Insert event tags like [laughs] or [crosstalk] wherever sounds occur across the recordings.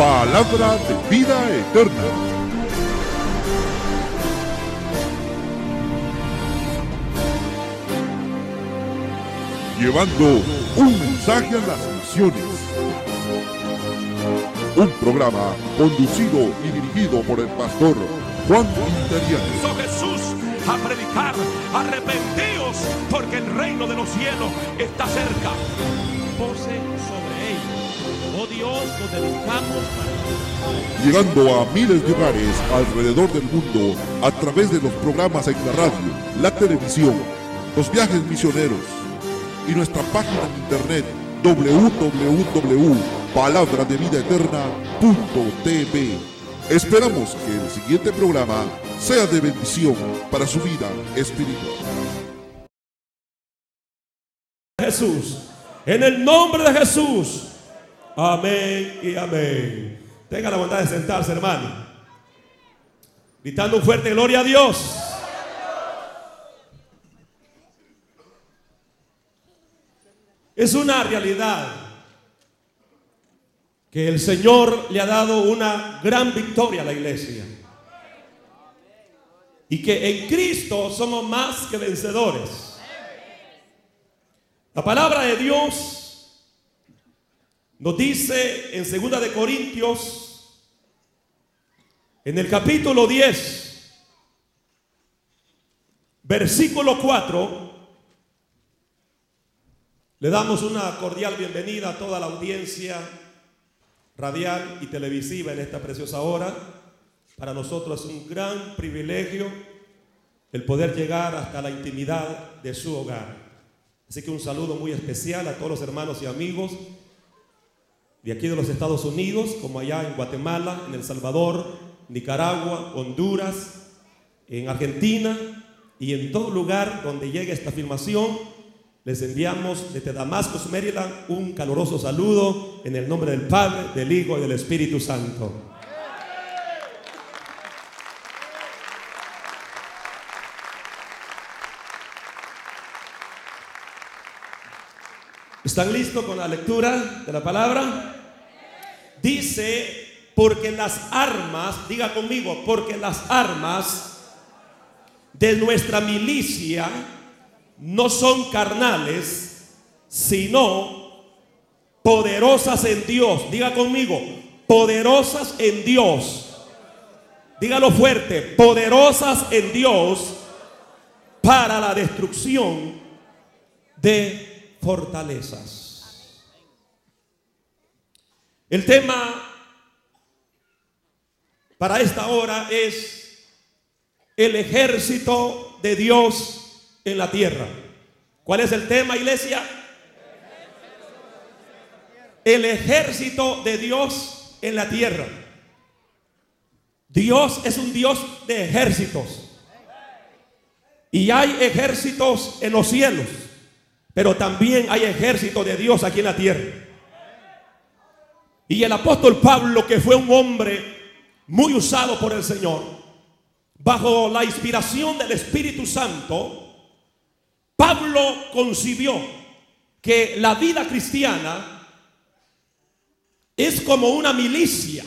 palabra de vida eterna. Llevando un mensaje a las misiones. Un programa conducido y dirigido por el pastor Juan Interiano. Jesús a predicar, arrepentíos, porque el reino de los cielos está cerca. Sobre. Dios, nos dedicamos para llegando a miles de hogares alrededor del mundo a través de los programas en la radio, la televisión, los viajes misioneros y nuestra página en internet www.palabradevidaeterna.tv. Esperamos que el siguiente programa sea de bendición para su vida espiritual. Jesús. En el nombre de Jesús. Amén y amén. Tenga la bondad de sentarse, hermano. Gritando un fuerte gloria a Dios. Es una realidad que el Señor le ha dado una gran victoria a la iglesia. Y que en Cristo somos más que vencedores. La palabra de Dios nos dice en 2 de Corintios, en el capítulo 10, versículo 4, le damos una cordial bienvenida a toda la audiencia radial y televisiva en esta preciosa hora. Para nosotros es un gran privilegio el poder llegar hasta la intimidad de su hogar. Así que un saludo muy especial a todos los hermanos y amigos de aquí de los Estados Unidos, como allá en Guatemala, en El Salvador, Nicaragua, Honduras, en Argentina y en todo lugar donde llegue esta filmación. Les enviamos desde Damascus, Maryland, un caluroso saludo en el nombre del Padre, del Hijo y del Espíritu Santo. ¿Están listos con la lectura de la palabra? Dice, porque las armas, diga conmigo, porque las armas de nuestra milicia no son carnales, sino poderosas en Dios. Diga conmigo, poderosas en Dios. Dígalo fuerte, poderosas en Dios para la destrucción de fortalezas. El tema para esta hora es el ejército de Dios en la tierra. ¿Cuál es el tema, iglesia? El ejército de Dios en la tierra. Dios es un Dios de ejércitos. Y hay ejércitos en los cielos. Pero también hay ejército de Dios aquí en la tierra. Y el apóstol Pablo, que fue un hombre muy usado por el Señor, bajo la inspiración del Espíritu Santo, Pablo concibió que la vida cristiana es como una milicia.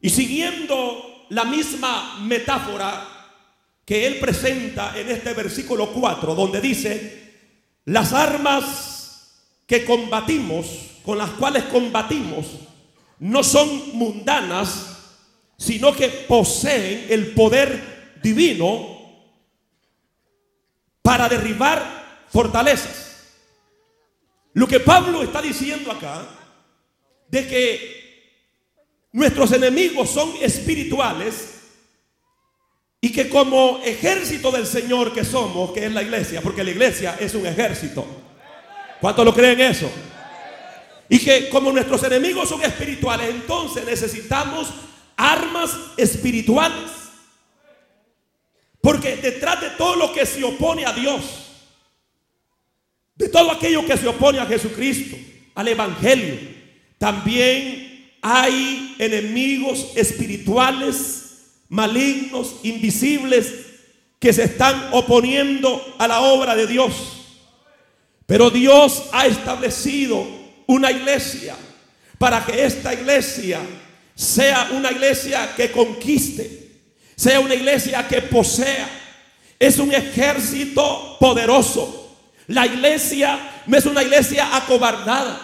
Y siguiendo la misma metáfora que él presenta en este versículo 4, donde dice, las armas que combatimos, con las cuales combatimos, no son mundanas, sino que poseen el poder divino para derribar fortalezas. Lo que Pablo está diciendo acá, de que nuestros enemigos son espirituales, y que como ejército del Señor que somos, que es la iglesia, porque la iglesia es un ejército. ¿Cuántos lo creen eso? Y que como nuestros enemigos son espirituales, entonces necesitamos armas espirituales. Porque detrás de todo lo que se opone a Dios, de todo aquello que se opone a Jesucristo, al Evangelio, también hay enemigos espirituales malignos, invisibles, que se están oponiendo a la obra de Dios. Pero Dios ha establecido una iglesia para que esta iglesia sea una iglesia que conquiste, sea una iglesia que posea. Es un ejército poderoso. La iglesia no es una iglesia acobardada.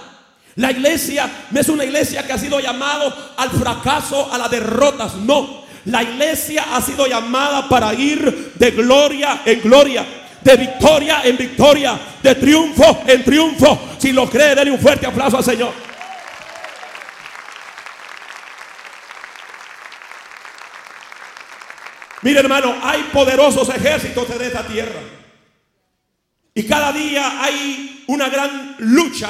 La iglesia no es una iglesia que ha sido llamado al fracaso, a las derrotas. No, la iglesia ha sido llamada para ir de gloria en gloria, de victoria en victoria, de triunfo en triunfo. Si lo cree, denle un fuerte aplauso al Señor. Mire hermano, hay poderosos ejércitos en esta tierra. Y cada día hay una gran lucha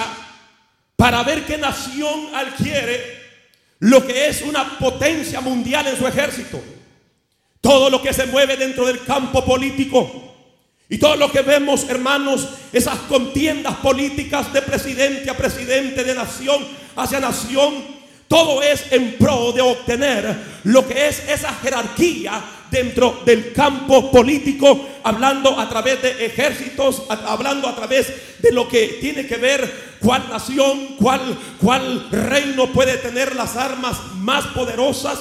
para ver qué nación adquiere lo que es una potencia mundial en su ejército. Todo lo que se mueve dentro del campo político y todo lo que vemos, hermanos, esas contiendas políticas de presidente a presidente, de nación hacia nación, todo es en pro de obtener lo que es esa jerarquía dentro del campo político, hablando a través de ejércitos, hablando a través de lo que tiene que ver cuál nación, cuál, cuál reino puede tener las armas más poderosas.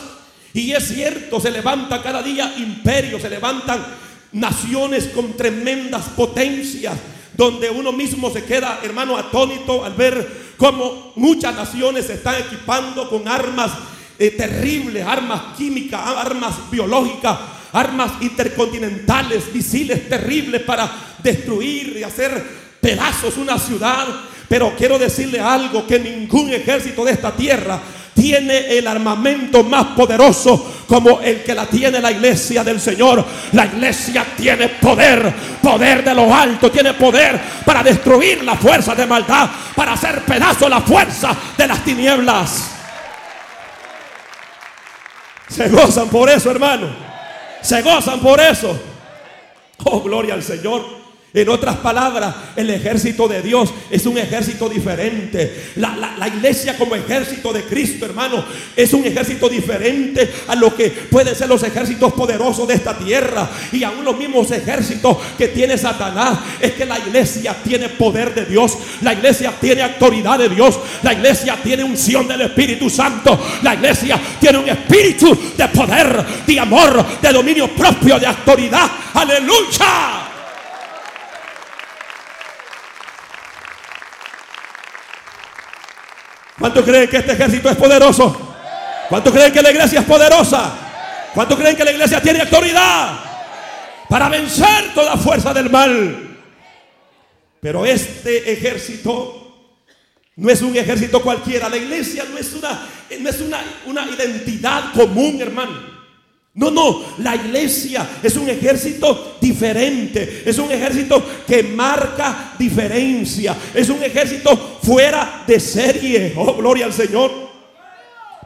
Y es cierto, se levanta cada día imperios, se levantan naciones con tremendas potencias, donde uno mismo se queda, hermano, atónito al ver cómo muchas naciones se están equipando con armas eh, terribles, armas químicas, armas biológicas, armas intercontinentales, misiles terribles para destruir y hacer pedazos una ciudad. Pero quiero decirle algo, que ningún ejército de esta tierra tiene el armamento más poderoso como el que la tiene la iglesia del Señor. La iglesia tiene poder, poder de lo alto, tiene poder para destruir la fuerza de maldad, para hacer pedazo la fuerza de las tinieblas. Se gozan por eso, hermano. Se gozan por eso. Oh, gloria al Señor. En otras palabras, el ejército de Dios es un ejército diferente. La, iglesia como ejército de Cristo, hermano, es un ejército diferente a lo que pueden ser los ejércitos poderosos de esta tierra. Y aún los mismos ejércitos que tiene Satanás. Es que la iglesia tiene poder de Dios. La iglesia tiene autoridad de Dios. La iglesia tiene unción del Espíritu Santo. La iglesia tiene un espíritu de poder, de amor, de dominio propio, de autoridad. Aleluya. ¿Cuántos creen que este ejército es poderoso? ¿Cuántos creen que la iglesia es poderosa? ¿Cuántos creen que la iglesia tiene autoridad para vencer toda fuerza del mal? Pero este ejército no es un ejército cualquiera. La iglesia no es una, no es una, una identidad común, hermano. No, no, la iglesia es un ejército diferente, es un ejército que marca diferencia, es un ejército fuera de serie. Oh, gloria al Señor.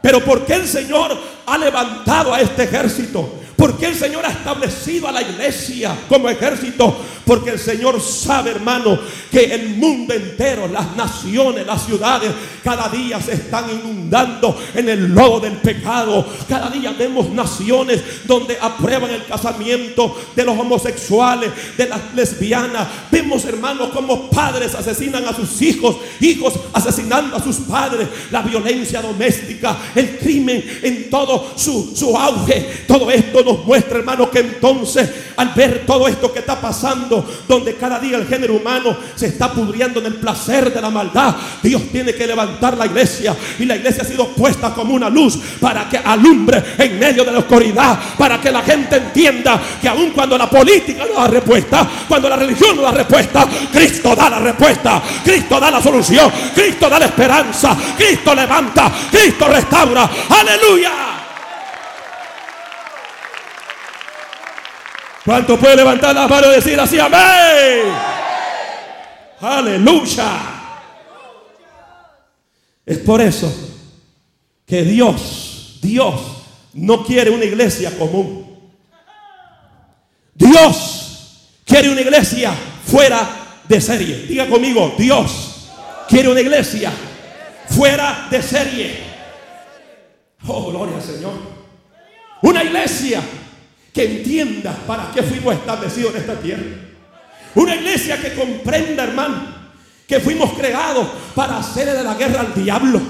Pero ¿por qué el Señor ha levantado a este ejército? ¿Por qué el Señor ha establecido a la iglesia como ejército? Porque el Señor sabe, hermano, que el mundo entero, las naciones, las ciudades, cada día se están inundando en el lodo del pecado. Cada día vemos naciones donde aprueban el casamiento de los homosexuales, de las lesbianas. Vemos, hermanos, como padres asesinan a sus hijos, hijos asesinando a sus padres, la violencia doméstica, el crimen en todo su, su auge. Todo esto muestra, hermano, que entonces al ver todo esto que está pasando, donde cada día el género humano se está pudriendo en el placer de la maldad, Dios tiene que levantar la iglesia y la iglesia ha sido puesta como una luz para que alumbre en medio de la oscuridad, para que la gente entienda que aun cuando la política no da respuesta, cuando la religión no da respuesta, Cristo da la respuesta, Cristo da la solución, Cristo da la esperanza, Cristo levanta, Cristo restaura. Aleluya. ¿Cuánto puede levantar las manos y decir así, amén? Aleluya. Es por eso que Dios, Dios no quiere una iglesia común. Dios quiere una iglesia fuera de serie. Diga conmigo, Dios quiere una iglesia fuera de serie. Oh, gloria al Señor. Una iglesia que entienda para qué fuimos establecidos en esta tierra. Una iglesia que comprenda, hermano, que fuimos creados para hacerle de la guerra al diablo,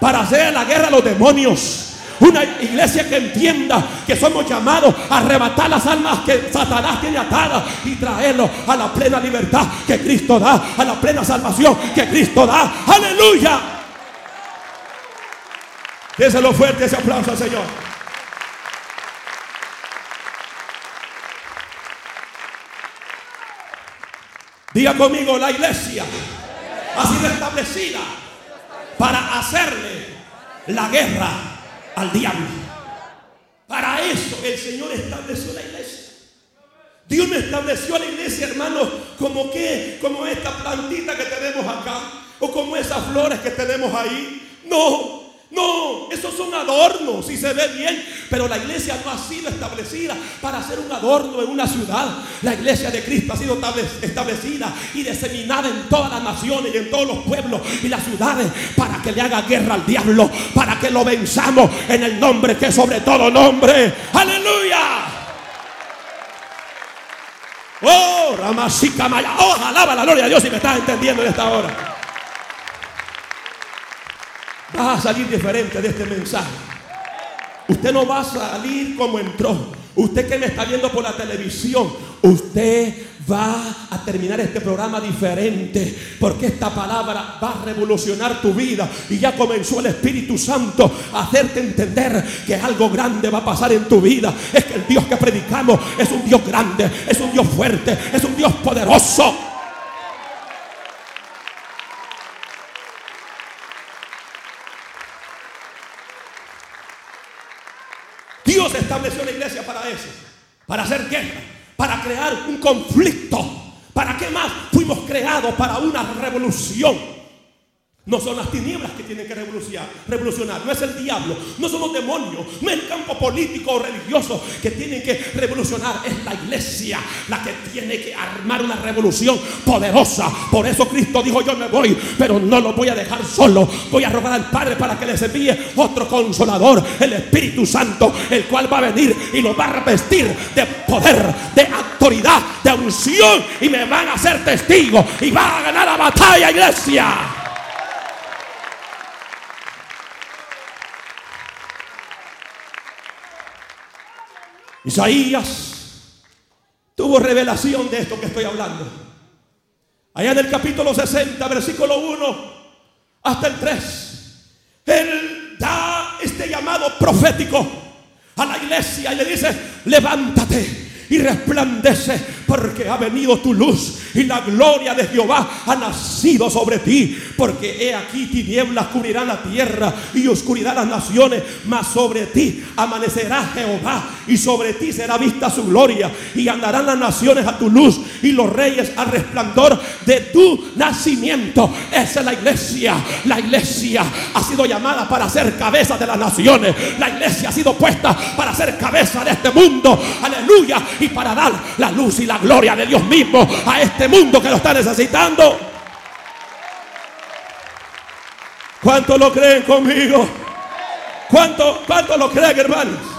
para hacer la guerra a los demonios. Una iglesia que entienda que somos llamados a arrebatar las almas que Satanás tiene atadas y traerlos a la plena libertad que Cristo da, a la plena salvación que Cristo da. Aleluya. Déselo fuerte ese aplauso al Señor. Diga conmigo, la iglesia ha sido establecida para hacerle la guerra al diablo. Para eso el Señor estableció la iglesia. Dios no estableció la iglesia, hermanos, como que, como esta plantita que tenemos acá, o como esas flores que tenemos ahí. No, no, esos son adornos y se ve bien, pero la iglesia no ha sido establecida para ser un adorno en una ciudad. La iglesia de Cristo ha sido establecida y diseminada en todas las naciones y en todos los pueblos y las ciudades para que le haga guerra al diablo, para que lo venzamos en el nombre que sobre todo nombre. Aleluya. Oh, Ramasica Maya. Oh, alaba la gloria de Dios si me estás entendiendo en esta hora. Vas a salir diferente de este mensaje. Usted no va a salir como entró. Usted que me está viendo por la televisión, usted va a terminar este programa diferente. Porque esta palabra va a revolucionar tu vida. Y ya comenzó el Espíritu Santo a hacerte entender que algo grande va a pasar en tu vida. Es que el Dios que predicamos es un Dios grande, es un Dios fuerte, es un Dios poderoso. Estableció la iglesia para eso, para hacer guerra, para crear un conflicto. ¿Para qué más? Fuimos creados para una revolución. No son las tinieblas que tienen que revolucionar, revolucionar, no es el diablo, no son los demonios, no es el campo político o religioso que tienen que revolucionar, es la iglesia la que tiene que armar una revolución poderosa. Por eso Cristo dijo, yo me voy, pero no lo voy a dejar solo. Voy a rogar al Padre para que les envíe otro consolador, el Espíritu Santo, el cual va a venir y lo va a revestir de poder, de autoridad, de unción y me van a hacer testigos y va a ganar la batalla, iglesia. Isaías tuvo revelación de esto que estoy hablando. Allá en el capítulo 60, versículo 1 hasta el 3, él da este llamado profético a la iglesia y le dice, levántate y resplandece porque ha venido tu luz y la gloria de Jehová ha nacido sobre ti. Porque he aquí tinieblas cubrirán la tierra y oscuridad las naciones, mas sobre ti amanecerá Jehová y sobre ti será vista su gloria y andarán las naciones a tu luz y los reyes al resplandor de tu nacimiento. Esa es la iglesia. La iglesia ha sido llamada para ser cabeza de las naciones. La iglesia ha sido puesta para ser cabeza de este mundo. Aleluya y para dar la luz y la gloria de Dios mismo a este mundo que lo está necesitando. ¿Cuánto lo creen conmigo? ¿Cuánto, cuánto lo creen, hermanos?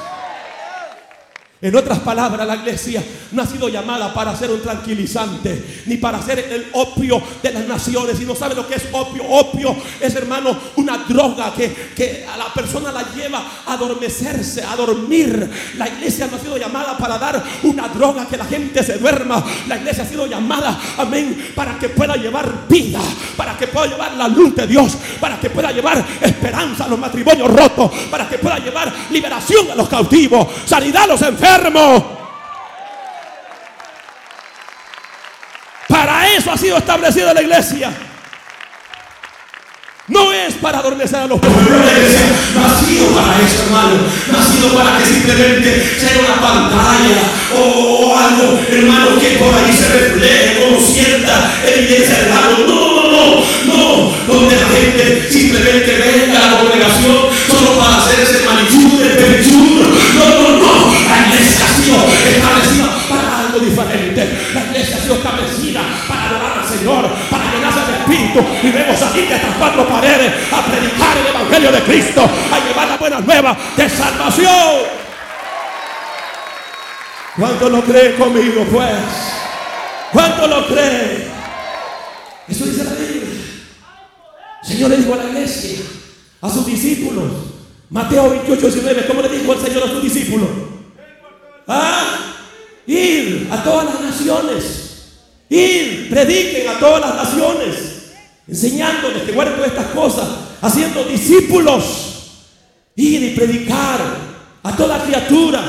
En otras palabras, la iglesia no ha sido llamada para ser un tranquilizante, ni para ser el opio de las naciones. Y no sabe lo que es opio. Opio es, hermano, una droga que, que a la persona la lleva a adormecerse, a dormir. La iglesia no ha sido llamada para dar una droga que la gente se duerma. La iglesia ha sido llamada, amén, para que pueda llevar vida, para que pueda llevar la luz de Dios, para que pueda llevar esperanza a los matrimonios rotos, para que pueda llevar liberación a los cautivos, sanidad a los enfermos para eso ha sido establecida la iglesia. No es para adormecer a los pobres. Nacido para eso, hermano. Nacido para que simplemente sea una pantalla o, algo, hermano, que por ahí se refleje como cierta evidencia de algo. No, no, no, no. Donde la gente simplemente venga Y debemos salir de estas cuatro paredes a predicar el Evangelio de Cristo, a llevar la buena nueva de salvación. ¿Cuánto lo cree conmigo, pues? ¿Cuánto lo cree? Eso dice la Biblia. Señor le dijo a la iglesia, a sus discípulos. Mateo 28, 19, ¿cómo le dijo el Señor a sus discípulos? Ah, ir a todas las naciones. Ir, prediquen a todas las naciones. Enseñándoles que guarden todas estas cosas. Haciendo discípulos. Ir y predicar a toda criatura.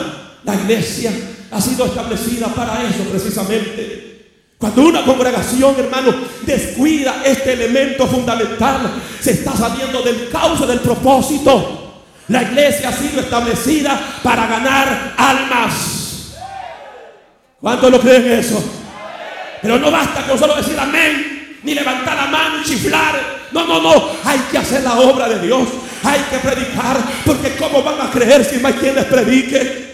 La iglesia ha sido establecida para eso precisamente. Cuando una congregación, hermano, descuida este elemento fundamental, se está saliendo del cauce del propósito. La iglesia ha sido establecida para ganar almas. ¿Cuántos lo creen eso? Pero no basta con solo decir amén, ni levantar la mano y chiflar. No, no, no. Hay que hacer la obra de Dios. Hay que predicar. Porque ¿cómo van a creer si no hay quien les predique?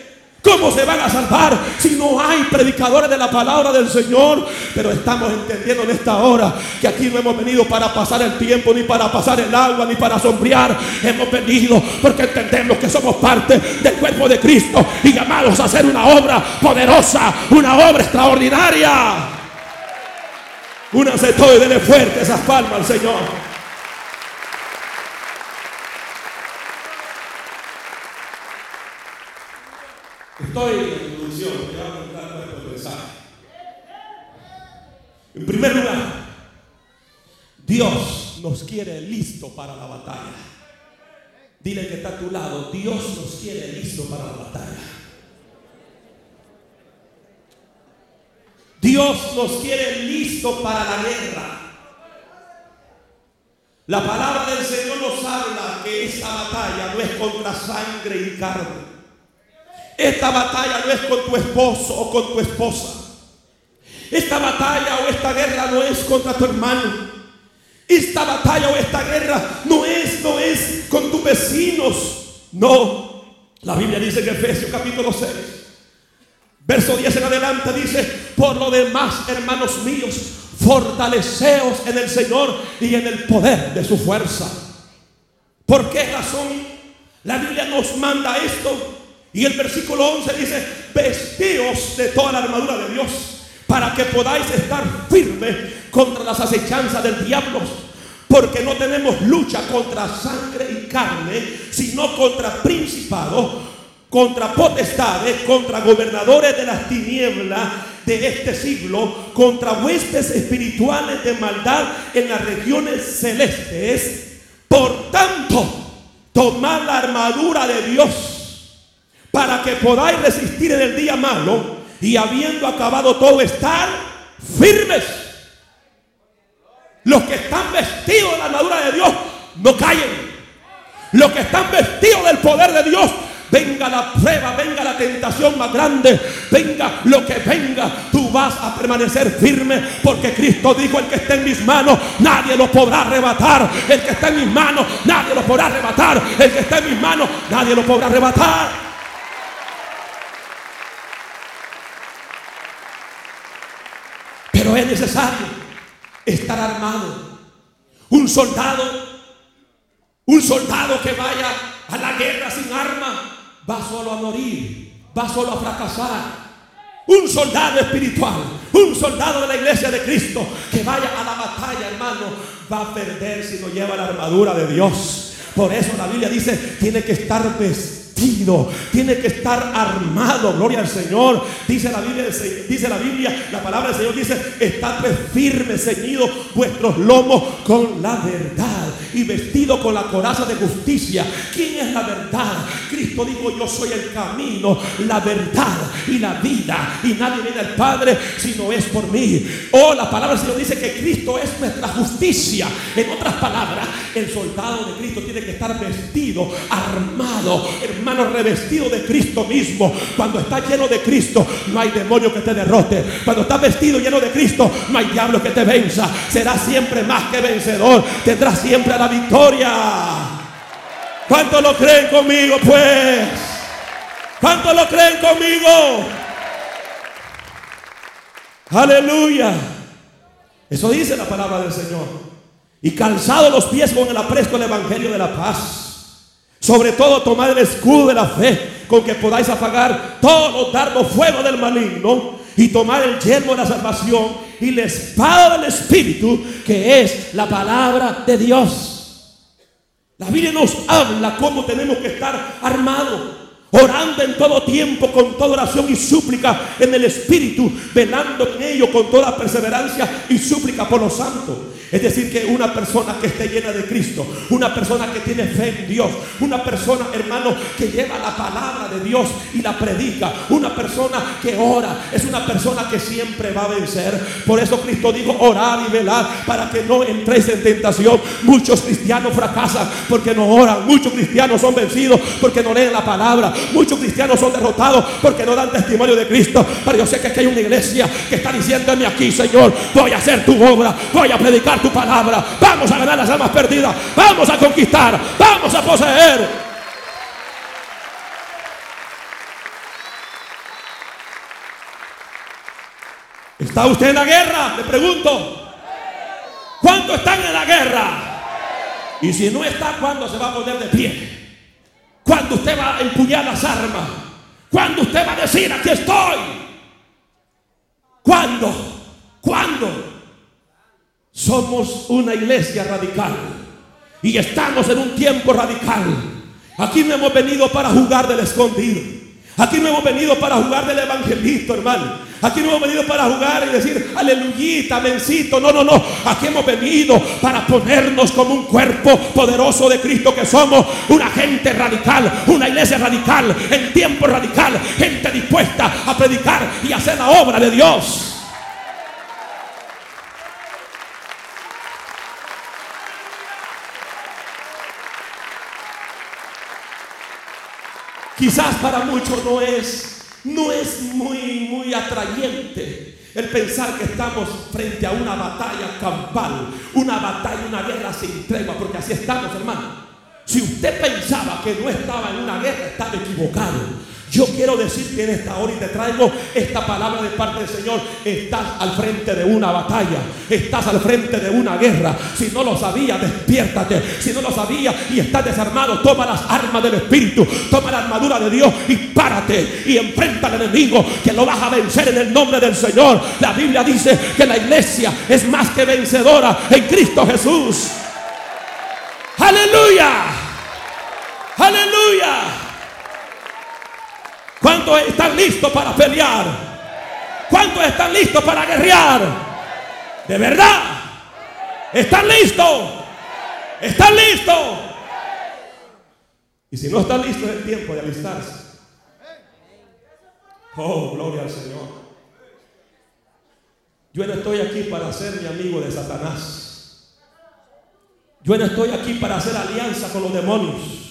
¿Cómo se van a salvar si no hay predicadores de la palabra del Señor? Pero estamos entendiendo en esta hora que aquí no hemos venido para pasar el tiempo, ni para pasar el agua, ni para sombrear. Hemos venido porque entendemos que somos parte del cuerpo de Cristo y llamados a hacer una obra poderosa, una obra extraordinaria. Únanse todo y denle fuerte esas palmas al Señor. Estoy en la introducción, voy a contar el mensaje. En primer lugar, Dios nos quiere listo para la batalla. Dile que está a tu lado, Dios nos quiere listo para la batalla. Nos quiere listo para la guerra. La palabra del Señor nos habla que esta batalla no es contra sangre y carne esta batalla no es con tu esposo o con tu esposa. Esta batalla o esta guerra no es contra tu hermano. Esta batalla o esta guerra no es, no es con tus vecinos. No. La Biblia dice en Efesios capítulo 6, verso 10 en adelante dice, por lo demás, hermanos míos, fortaleceos en el Señor y en el poder de su fuerza. ¿Por qué razón la Biblia nos manda esto? Y el versículo 11 dice, vestíos de toda la armadura de Dios para que podáis estar firmes contra las acechanzas del diablo. Porque no tenemos lucha contra sangre y carne, sino contra principados, contra potestades, contra gobernadores de las tinieblas de este siglo, contra huestes espirituales de maldad en las regiones celestes. Por tanto, tomad la armadura de Dios para que podáis resistir en el día malo y habiendo acabado todo estar firmes. Los que están vestidos de la armadura de Dios no caen. Los que están vestidos del poder de Dios venga la prueba, venga la tentación más grande, venga lo que venga, tú vas a permanecer firme porque Cristo dijo, el que está en mis manos, nadie lo podrá arrebatar. El que está en mis manos, nadie lo podrá arrebatar. El que está en mis manos, nadie lo podrá arrebatar. Pero es necesario estar armado. Un soldado, un soldado que vaya a la guerra sin arma, va solo a morir, va solo a fracasar. Un soldado espiritual, un soldado de la iglesia de Cristo que vaya a la batalla, hermano, va a perder si no lleva la armadura de Dios. Por eso la Biblia dice, tiene que estar vestido tiene que estar armado, gloria al Señor. Dice la Biblia, dice la Biblia, la palabra del Señor dice, estad firmes, ceñidos vuestros lomos con la verdad y vestido con la coraza de justicia. ¿Quién es la verdad? Cristo dijo, yo soy el camino, la verdad y la vida. Y nadie viene al Padre si no es por mí. Oh, la palabra del Señor dice que Cristo es nuestra justicia. En otras palabras, el soldado de Cristo tiene que estar vestido, armado, hermano hermano, revestido de Cristo mismo. Cuando está lleno de Cristo, no hay demonio que te derrote. Cuando estás vestido lleno de Cristo, no hay diablo que te venza. Serás siempre más que vencedor. Tendrás siempre la victoria. ¿Cuántos lo creen conmigo, pues? ¿Cuántos lo creen conmigo? Aleluya. Eso dice la palabra del Señor. Y calzado los pies con el apresto del Evangelio de la paz. Sobre todo tomad el escudo de la fe con que podáis apagar todos los dardos fuego del maligno y tomar el yelmo de la salvación y la espada del Espíritu que es la palabra de Dios. La Biblia nos habla cómo tenemos que estar armados orando en todo tiempo con toda oración y súplica en el Espíritu, velando en ello con toda perseverancia y súplica por los santos. Es decir, que una persona que esté llena de Cristo, una persona que tiene fe en Dios, una persona, hermano, que lleva la palabra de Dios y la predica, una persona que ora, es una persona que siempre va a vencer. Por eso Cristo dijo, orar y velar para que no entréis en tentación. Muchos cristianos fracasan porque no oran, muchos cristianos son vencidos porque no leen la palabra, muchos cristianos son derrotados porque no dan testimonio de Cristo. Pero yo sé que aquí hay una iglesia que está diciéndome aquí, Señor, voy a hacer tu obra, voy a predicar palabra. Vamos a ganar las almas perdidas. Vamos a conquistar. Vamos a poseer. ¿Está usted en la guerra? Le pregunto. ¿Cuántos están en la guerra? Y si no está, ¿cuándo se va a poner de pie? ¿Cuándo usted va a empuñar las armas? ¿Cuándo usted va a decir, aquí estoy? ¿Cuándo? ¿Cuándo? Somos una iglesia radical y estamos en un tiempo radical. Aquí no hemos venido para jugar del escondido. Aquí no hemos venido para jugar del evangelista, hermano. Aquí no hemos venido para jugar y decir, aleluyita, mencito. No, no, no. Aquí hemos venido para ponernos como un cuerpo poderoso de Cristo que somos. Una gente radical, una iglesia radical, en tiempo radical. Gente dispuesta a predicar y hacer la obra de Dios. Quizás para muchos no es, no es muy, muy atrayente el pensar que estamos frente a una batalla campal, una batalla, una guerra sin tregua, porque así estamos, hermano. Si usted pensaba que no estaba en una guerra, estaba equivocado. Yo quiero decirte en esta hora y te traigo esta palabra de parte del Señor. Estás al frente de una batalla. Estás al frente de una guerra. Si no lo sabía, despiértate. Si no lo sabía y estás desarmado, toma las armas del Espíritu. Toma la armadura de Dios y párate y enfrenta al enemigo que lo vas a vencer en el nombre del Señor. La Biblia dice que la iglesia es más que vencedora en Cristo Jesús. Aleluya. Aleluya. ¿Cuántos están listos para pelear? ¿Cuántos están listos para guerrear? ¿De verdad? ¿Están listos? ¿Están listos? Y si no están listos es el tiempo de alistarse. Oh, gloria al Señor. Yo no estoy aquí para ser mi amigo de Satanás. Yo no estoy aquí para hacer alianza con los demonios.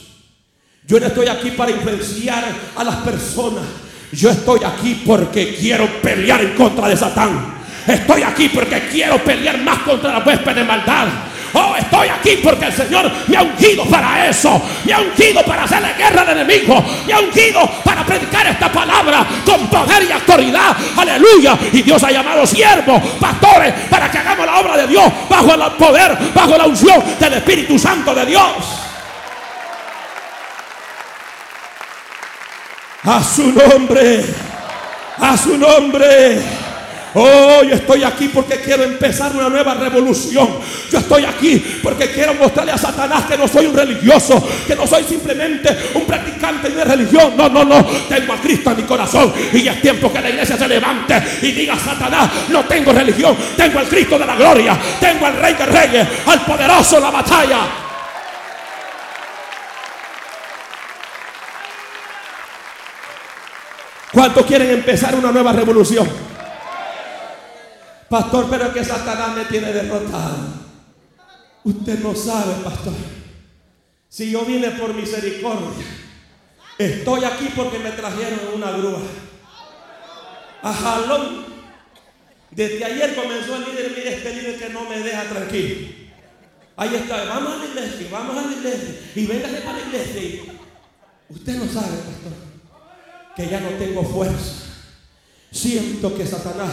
Yo no estoy aquí para influenciar a las personas. Yo estoy aquí porque quiero pelear en contra de Satán. Estoy aquí porque quiero pelear más contra la huésped de maldad. Oh, estoy aquí porque el Señor me ha ungido para eso. Me ha ungido para hacerle guerra al enemigo. Me ha ungido para predicar esta palabra con poder y autoridad. Aleluya. Y Dios ha llamado siervos, pastores, para que hagamos la obra de Dios bajo el poder, bajo la unción del Espíritu Santo de Dios. A su nombre. A su nombre. Oh, yo estoy aquí porque quiero empezar una nueva revolución. Yo estoy aquí porque quiero mostrarle a Satanás que no soy un religioso, que no soy simplemente un practicante de religión. No, no, no. Tengo a Cristo en mi corazón y es tiempo que la iglesia se levante y diga Satanás, no tengo religión, tengo al Cristo de la gloria, tengo al Rey de Reyes, al poderoso la batalla. ¿Cuántos quieren empezar una nueva revolución? Pastor, pero que Satanás me tiene derrotado. Usted no sabe, pastor. Si yo vine por misericordia, estoy aquí porque me trajeron una grúa. A jalón. Desde ayer comenzó el líder, mire este líder que no me deja tranquilo. Ahí está, vamos a la iglesia, vamos a la iglesia. Y véngase para la iglesia. Usted no sabe, pastor que ya no tengo fuerza. Siento que Satanás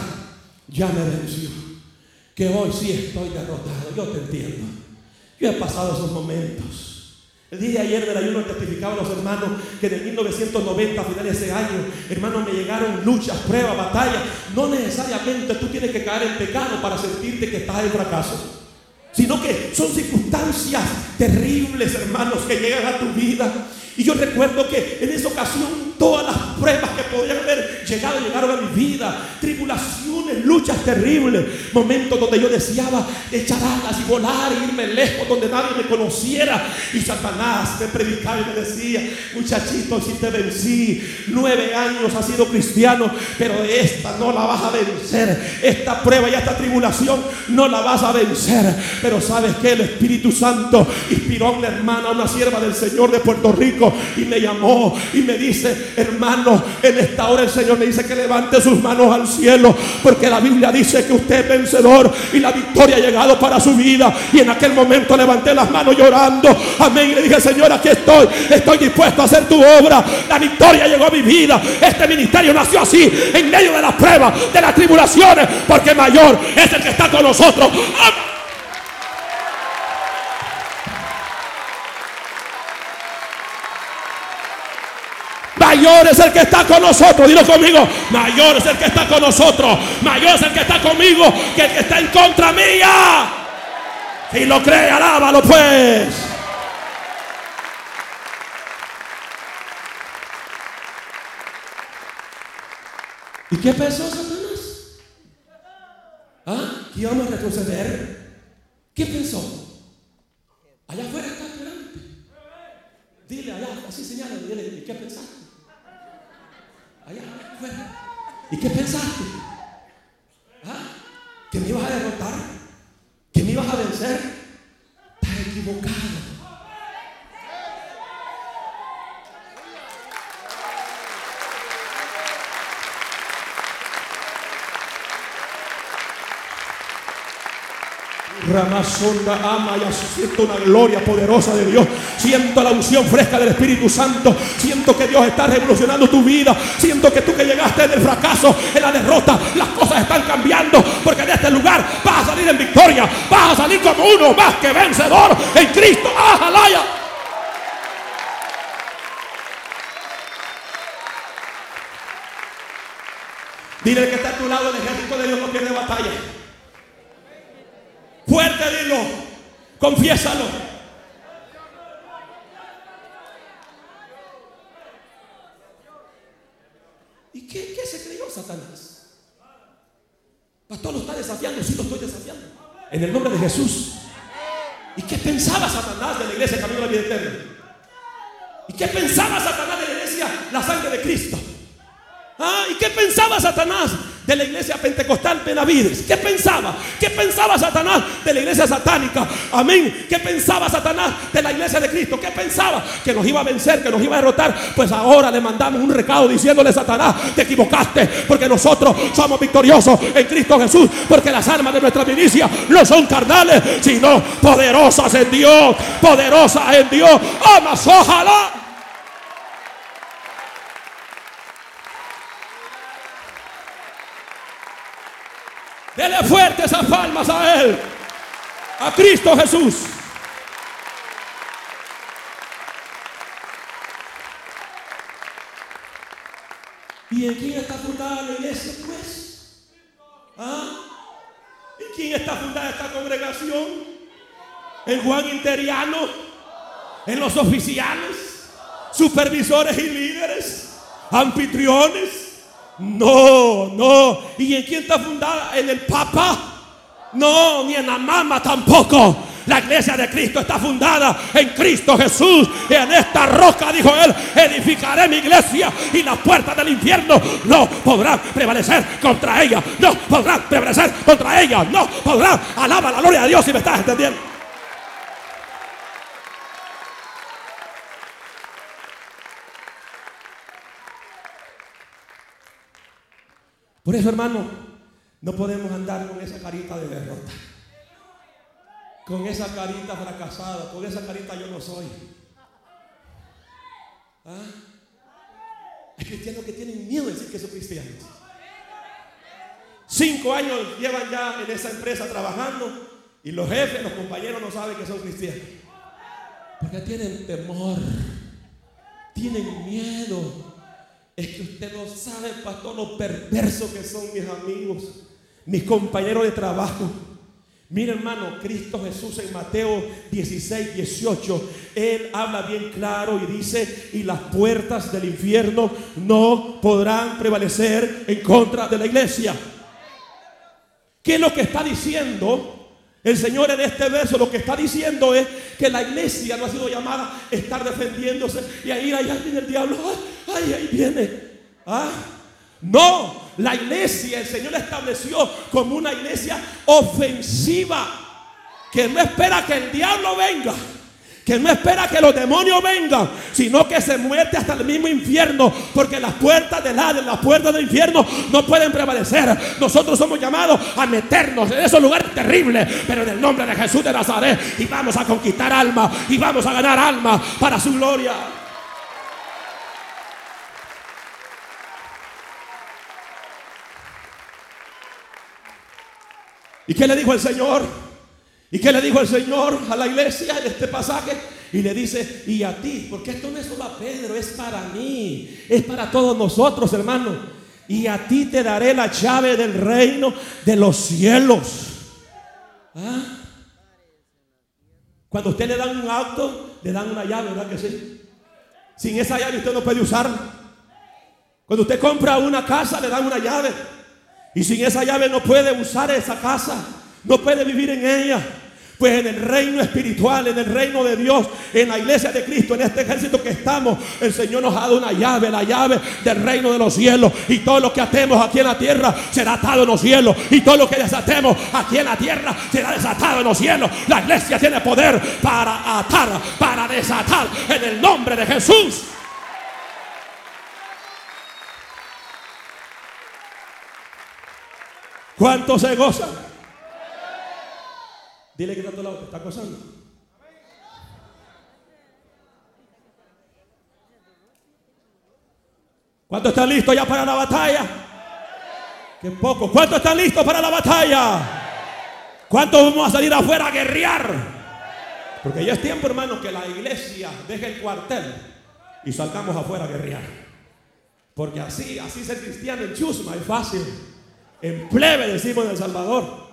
ya me venció. Que hoy sí estoy derrotado. Yo te entiendo. Yo he pasado esos momentos. El día de ayer del ayuno testificaban los hermanos que en 1990, a finales de ese año, hermanos, me llegaron luchas, pruebas, batallas. No necesariamente tú tienes que caer en pecado para sentirte que estás en fracaso. sino que son circunstancias terribles, hermanos, que llegan a tu vida. Y yo recuerdo que en esa ocasión todas las pruebas que podían haber llegado llegaron a mi vida, tribulaciones, luchas terribles, momentos donde yo deseaba echar alas y volar e irme lejos donde nadie me conociera. Y Satanás me predicaba y me decía, muchachito, si te vencí, nueve años has sido cristiano, pero esta no la vas a vencer. Esta prueba y esta tribulación no la vas a vencer. Pero sabes que el Espíritu Santo inspiró a una hermana, a una sierva del Señor de Puerto Rico y me llamó y me dice, hermano, en esta hora el Señor me dice que levante sus manos al cielo, porque la Biblia dice que usted es vencedor y la victoria ha llegado para su vida. Y en aquel momento levanté las manos llorando, amén, y le dije, Señor, aquí estoy, estoy dispuesto a hacer tu obra. La victoria llegó a mi vida. Este ministerio nació así, en medio de las pruebas, de las tribulaciones, porque mayor es el que está con nosotros. Mayor es el que está con nosotros. Dilo conmigo. Mayor es el que está con nosotros. Mayor es el que está conmigo que el que está en contra mía. Si lo cree, alábalo pues. ¿Y qué pensó Satanás? ¿Ah? ¿Que íbamos a retroceder? ¿Qué pensó? Allá afuera está esperando. Dile allá, así señala, dile, ¿qué pensaste? ¿Y qué pensaste? ¿Ah? ¿Que me ibas a derrotar? ¿Que me ibas a vencer? Estás equivocado. Ramasonda ama y siento una gloria poderosa de Dios. Siento la unción fresca del Espíritu Santo. Siento que Dios está revolucionando tu vida. Siento que tú que llegaste en el fracaso, en la derrota, las cosas están cambiando. Porque de este lugar vas a salir en victoria. Vas a salir como uno más que vencedor en Cristo. ¡Ajalaya! Dile que está a tu lado el ejército de Dios no pierde batalla. Fuerte dilo. Confiésalo. ¿Y qué, se creyó Satanás? Pastor lo está desafiando, sí lo estoy desafiando. En el nombre de Jesús. ¿Y qué pensaba Satanás de la iglesia Camino a la vida eterna? ¿Y qué pensaba Satanás de la iglesia La sangre de Cristo? ¿Ah? ¿Y qué pensaba Satanás de la iglesia pentecostal Benavides? ¿Qué pensaba? ¿Qué pensaba Satanás de la iglesia satánica? Amén. ¿Qué pensaba Satanás de la iglesia de Cristo? ¿Qué pensaba? Que nos iba a vencer, que nos iba a derrotar. Pues ahora le mandamos un recado diciéndole Satanás, te equivocaste, porque nosotros somos victoriosos en Cristo Jesús, porque las armas de nuestra milicia no son carnales, sino poderosas en Dios, poderosas en Dios. Amas, ojalá. Dele fuerte esas palmas a Él. A Cristo Jesús. ¿Y en quién está fundada la iglesia, pues? ¿Ah? ¿En quién está fundada esta congregación? ¿En Juan Interiano? ¿En los oficiales? ¿Supervisores y líderes? ¿Anfitriones? No, no. ¿Y en quién está fundada? ¿En el Papa? No, ni en la mama tampoco. La iglesia de Cristo está fundada en Cristo Jesús. Y en esta roca, dijo él, edificaré mi iglesia. Y las puertas del infierno no podrán prevalecer contra ella. No podrán prevalecer contra ella. No podrán. Alaba la gloria de Dios si me estás entendiendo. Por eso, hermano, no podemos andar con esa carita de derrota. Con esa carita fracasada, con esa carita yo no soy. ¿Ah? Hay cristianos que tienen miedo de decir que son cristianos. Cinco años llevan ya en esa empresa trabajando y los jefes, los compañeros no saben que son cristianos. Porque tienen temor, tienen miedo. Es que usted no sabe, pastor, lo perverso que son mis amigos, mis compañeros de trabajo, Mira hermano, Cristo Jesús en Mateo 16, 18, Él habla bien claro y dice, y las puertas del infierno no podrán prevalecer en contra de la iglesia. ¿Qué es lo que está diciendo? El Señor en este verso lo que está diciendo es que la iglesia no ha sido llamada a estar defendiéndose y ahí, ahí viene el diablo, ay, ahí viene. ¿Ah? No, la iglesia el Señor la estableció como una iglesia ofensiva, que no espera que el diablo venga. Que no espera que los demonios vengan, sino que se muerte hasta el mismo infierno. Porque las puertas del Hades, las puertas del infierno no pueden prevalecer. Nosotros somos llamados a meternos en esos lugares terribles, pero en el nombre de Jesús de Nazaret. Y vamos a conquistar almas y vamos a ganar almas para su gloria. ¿Y qué le dijo el Señor? ¿Y qué le dijo el Señor a la iglesia en este pasaje? Y le dice, y a ti, porque esto no es solo a Pedro, es para mí, es para todos nosotros, hermanos. Y a ti te daré la llave del reino de los cielos. ¿Ah? Cuando usted le dan un auto, le dan una llave, ¿verdad que sí? Sin esa llave usted no puede usarla. Cuando usted compra una casa, le dan una llave. Y sin esa llave no puede usar esa casa, no puede vivir en ella. Pues en el reino espiritual, en el reino de Dios, en la iglesia de Cristo, en este ejército que estamos, el Señor nos ha dado una llave, la llave del reino de los cielos. Y todo lo que atemos aquí en la tierra será atado en los cielos. Y todo lo que desatemos aquí en la tierra será desatado en los cielos. La iglesia tiene poder para atar, para desatar en el nombre de Jesús. ¿Cuántos se gozan? Dile que está a tu lado, te está gozando. ¿Cuántos están listos ya para la batalla? Que poco. ¿Cuántos están listos para la batalla? ¿Cuántos vamos a salir afuera a guerrear? Porque ya es tiempo, hermano, que la iglesia deje el cuartel y salgamos afuera a guerrear. Porque así, así ser cristiano en Chusma es fácil. En plebe decimos en El Salvador.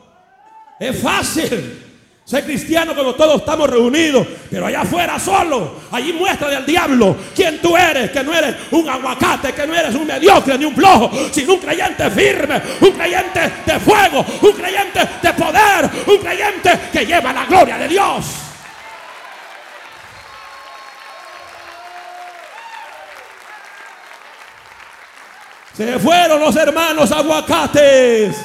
Es fácil. Ser cristiano cuando todos estamos reunidos, pero allá afuera solo, allí muestra del diablo quién tú eres, que no eres un aguacate, que no eres un mediocre ni un flojo, sino un creyente firme, un creyente de fuego, un creyente de poder, un creyente que lleva la gloria de Dios. Se fueron los hermanos aguacates.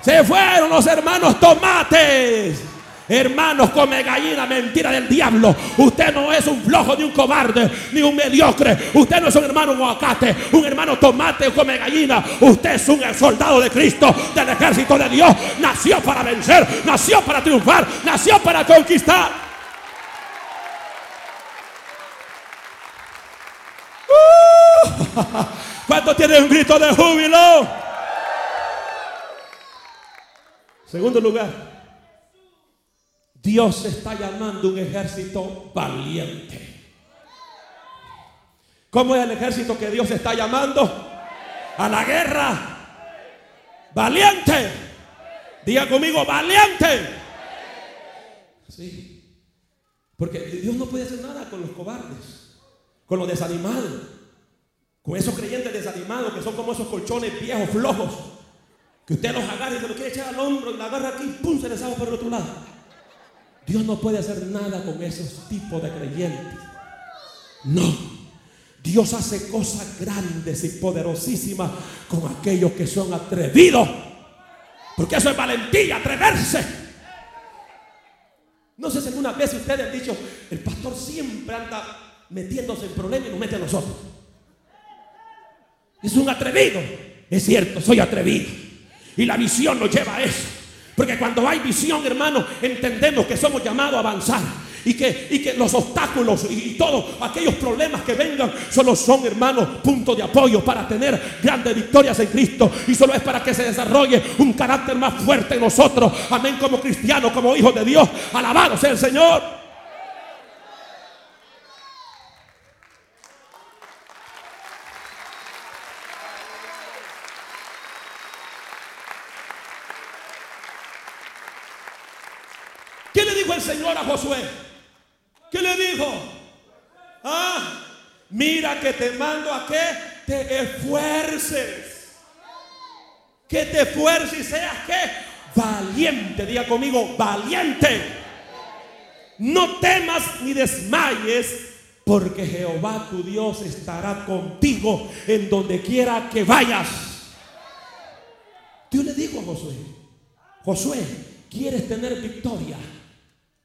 Se fueron los hermanos tomates. Hermanos, come gallina, mentira del diablo. Usted no es un flojo, ni un cobarde, ni un mediocre. Usted no es un hermano aguacate, un hermano tomate o come gallina. Usted es un soldado de Cristo, del ejército de Dios. Nació para vencer, nació para triunfar, nació para conquistar. Uh, [laughs] ¿Cuántos tienen un grito de júbilo? Segundo lugar, Dios está llamando un ejército valiente. ¿Cómo es el ejército que Dios está llamando? A la guerra. Valiente. Diga conmigo, valiente. Sí. Porque Dios no puede hacer nada con los cobardes, con los desanimados. Con esos creyentes desanimados que son como esos colchones viejos, flojos. Que usted los agarra y se los quiere echar al hombro y la agarra aquí pum, se les por el otro lado. Dios no puede hacer nada con esos tipos de creyentes. No. Dios hace cosas grandes y poderosísimas con aquellos que son atrevidos. Porque eso es valentía, atreverse. No sé si alguna vez ustedes han dicho, el pastor siempre anda metiéndose en problemas y nos mete a nosotros. Es un atrevido. Es cierto, soy atrevido. Y la visión nos lleva a eso. Porque cuando hay visión, hermano, entendemos que somos llamados a avanzar. Y que, y que los obstáculos y, todos aquellos problemas que vengan solo son, hermanos, puntos de apoyo para tener grandes victorias en Cristo. Y solo es para que se desarrolle un carácter más fuerte en nosotros. Amén, como cristianos, como hijos de Dios. Alabado sea el Señor. A Josué? ¿Qué le dijo? Ah, mira que te mando a que te esfuerces. Que te esfuerces y seas que valiente. Diga conmigo, valiente. No temas ni desmayes, porque Jehová tu Dios estará contigo en donde quiera que vayas. Dios le dijo a Josué, Josué, ¿quieres tener victoria?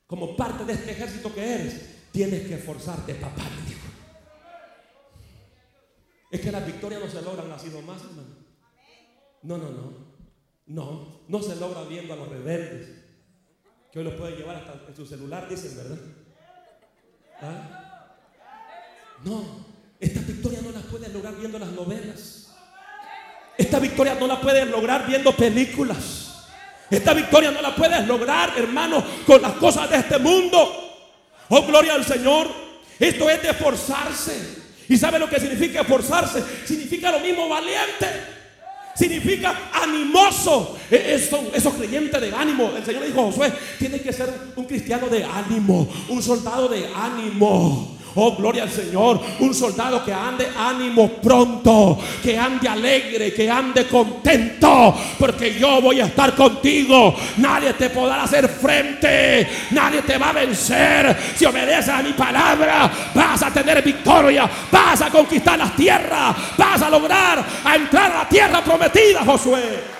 Como parte de este ejército que eres, tienes que esforzarte, papá, dijo. Es que las victorias no se logran así nomás, hermano. No, no, no. No, no se logra viendo a los rebeldes. Que hoy los puede llevar hasta en su celular, dicen, ¿verdad? ¿Ah? No, esta victoria no la puedes lograr viendo las novelas. Esta victoria no la puedes lograr viendo películas. Esta victoria no la puedes lograr, hermano, con las cosas de este mundo. Oh, gloria al Señor. Esto es de esforzarse. ¿Y sabe lo que significa esforzarse? Significa lo mismo valiente significa animoso. E, eso, esos creyentes de ánimo. El Señor dijo Josué, tiene que ser un cristiano de ánimo, un soldado de ánimo. Oh, gloria al Señor. Un soldado que ande ánimo pronto, que ande alegre, que ande contento, porque yo voy a estar contigo. Nadie te podrá hacer frente, nadie te va a vencer. Si obedeces a mi palabra, vas a tener victoria, vas a conquistar las tierras, vas a lograr a entrar a la tierra prometida, Josué.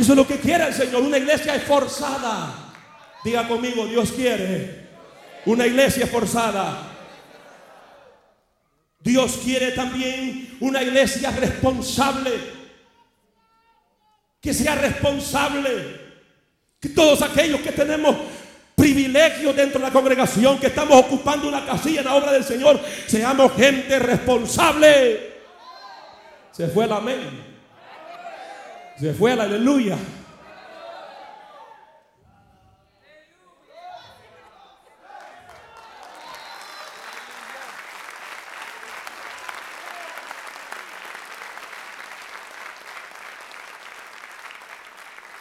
Eso es lo que quiere el Señor, una iglesia esforzada. Diga conmigo, Dios quiere una iglesia esforzada. Dios quiere también una iglesia responsable. Que sea responsable. Que todos aquellos que tenemos privilegios dentro de la congregación, que estamos ocupando una casilla en la obra del Señor, seamos gente responsable. Se fue el amén. Se fue la aleluya.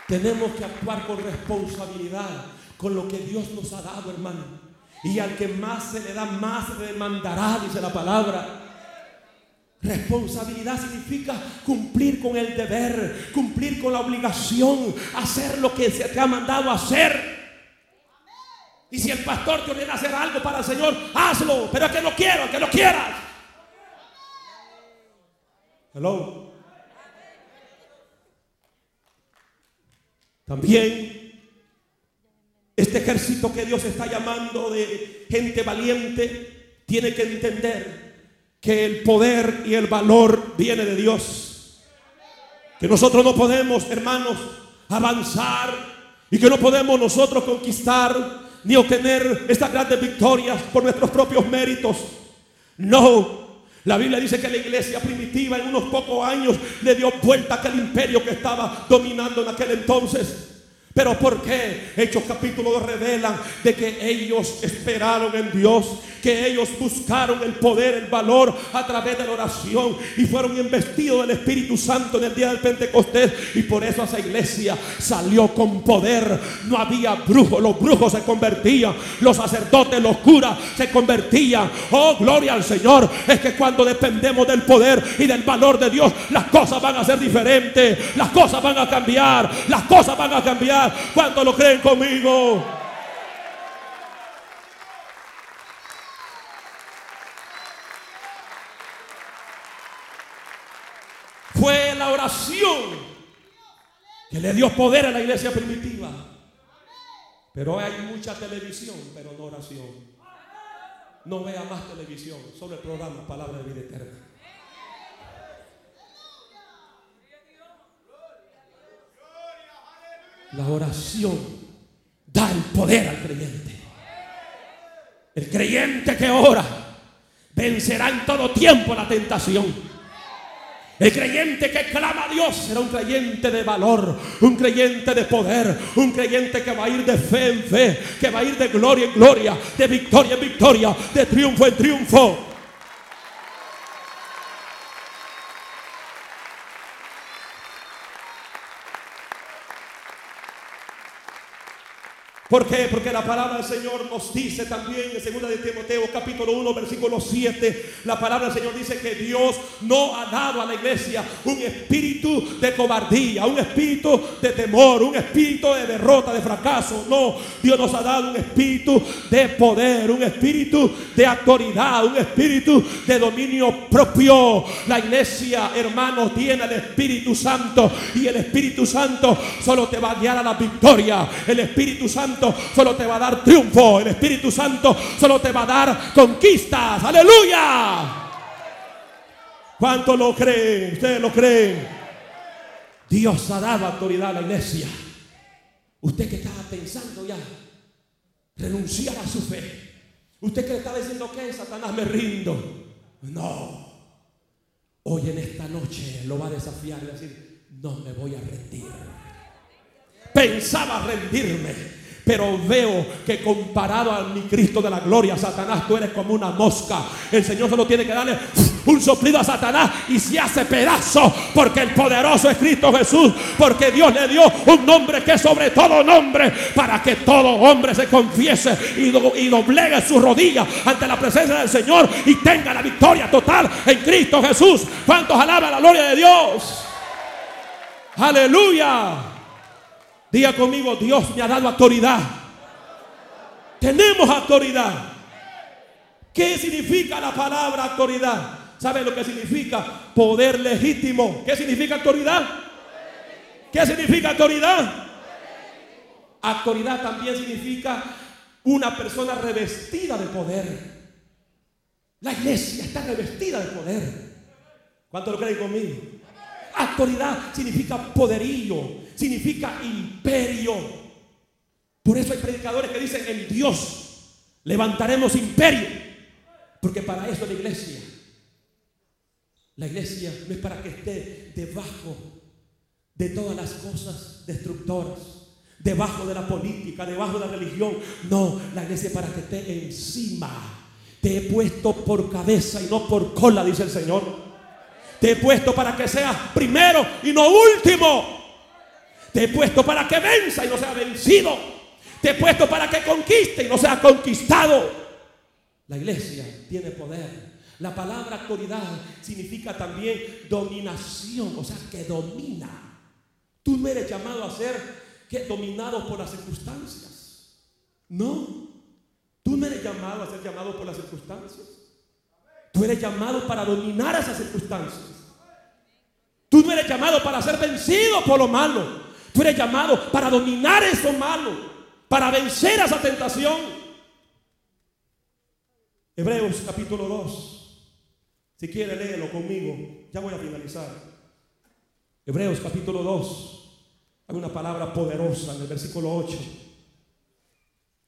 Tenemos que actuar con responsabilidad, con lo que Dios nos ha dado, hermano. Y al que más se le da, más se demandará, dice la palabra. Responsabilidad significa cumplir con el deber, cumplir con la obligación, hacer lo que se te ha mandado hacer. Y si el pastor te ordena hacer algo para el Señor, hazlo, pero es que no quiero, que lo quieras. Hello. También este ejército que Dios está llamando de gente valiente tiene que entender que el poder y el valor viene de Dios. Que nosotros no podemos, hermanos, avanzar y que no podemos nosotros conquistar ni obtener estas grandes victorias por nuestros propios méritos. No. La Biblia dice que la iglesia primitiva en unos pocos años le dio vuelta a aquel imperio que estaba dominando en aquel entonces. Pero ¿por qué? Hechos capítulo 2 revelan de que ellos esperaron en Dios, que ellos buscaron el poder, el valor a través de la oración y fueron investidos del Espíritu Santo en el día del Pentecostés y por eso esa iglesia salió con poder. No había brujos, los brujos se convertían, los sacerdotes, los curas se convertían. Oh, gloria al Señor. Es que cuando dependemos del poder y del valor de Dios, las cosas van a ser diferentes, las cosas van a cambiar, las cosas van a cambiar. ¿Cuántos lo creen conmigo? Fue la oración que le dio poder a la iglesia primitiva. Pero hay mucha televisión, pero no oración. No vea más televisión, solo el programa Palabra de Vida Eterna. La oración da el poder al creyente. El creyente que ora vencerá en todo tiempo la tentación. El creyente que clama a Dios será un creyente de valor, un creyente de poder, un creyente que va a ir de fe en fe, que va a ir de gloria en gloria, de victoria en victoria, de triunfo en triunfo. ¿Por qué? Porque la palabra del Señor nos dice también en 2 de Timoteo capítulo 1 versículo 7, la palabra del Señor dice que Dios no ha dado a la iglesia un espíritu de cobardía, un espíritu de temor, un espíritu de derrota, de fracaso. No, Dios nos ha dado un espíritu de poder, un espíritu de autoridad, un espíritu de dominio propio. La iglesia, hermanos, tiene el Espíritu Santo y el Espíritu Santo solo te va a guiar a la victoria. El Espíritu Santo solo te va a dar triunfo. El Espíritu Santo solo te va a dar conquistas. Aleluya. ¿Cuánto lo creen? ¿Ustedes lo creen? Dios ha dado autoridad a la iglesia. Usted que estaba pensando ya renunciar a su fe. Usted que le estaba diciendo que Satanás me rindo. No. Hoy en esta noche lo va a desafiar y decir, no me voy a rendir. Pensaba rendirme pero veo que comparado a mi Cristo de la gloria, Satanás, tú eres como una mosca. El Señor solo tiene que darle un soplido a Satanás y se hace pedazo. Porque el poderoso es Cristo Jesús. Porque Dios le dio un nombre que es sobre todo nombre. Para que todo hombre se confiese y, y doblegue su rodilla ante la presencia del Señor. Y tenga la victoria total en Cristo Jesús. ¿Cuántos alaban la gloria de Dios? Aleluya. Diga conmigo, Dios me ha dado autoridad. Tenemos autoridad. ¿Qué significa la palabra autoridad? ¿Sabe lo que significa? Poder legítimo. ¿Qué significa autoridad? ¿Qué significa autoridad? Autoridad también significa una persona revestida de poder. La iglesia está revestida de poder. ¿Cuánto lo creen conmigo? Autoridad significa poderío, significa imperio. Por eso hay predicadores que dicen, en Dios levantaremos imperio. Porque para eso la iglesia, la iglesia no es para que esté debajo de todas las cosas destructoras, debajo de la política, debajo de la religión. No, la iglesia es para que esté encima. Te he puesto por cabeza y no por cola, dice el Señor. Te he puesto para que seas primero y no último. Te he puesto para que venza y no sea vencido. Te he puesto para que conquiste y no sea conquistado. La iglesia tiene poder. La palabra autoridad significa también dominación, o sea, que domina. Tú no eres llamado a ser que dominado por las circunstancias. No. Tú no eres llamado a ser llamado por las circunstancias. Tú eres llamado para dominar esas circunstancias. Tú no eres llamado para ser vencido por lo malo. Tú eres llamado para dominar eso malo, para vencer esa tentación. Hebreos capítulo 2. Si quiere, léelo conmigo. Ya voy a finalizar. Hebreos capítulo 2. Hay una palabra poderosa en el versículo 8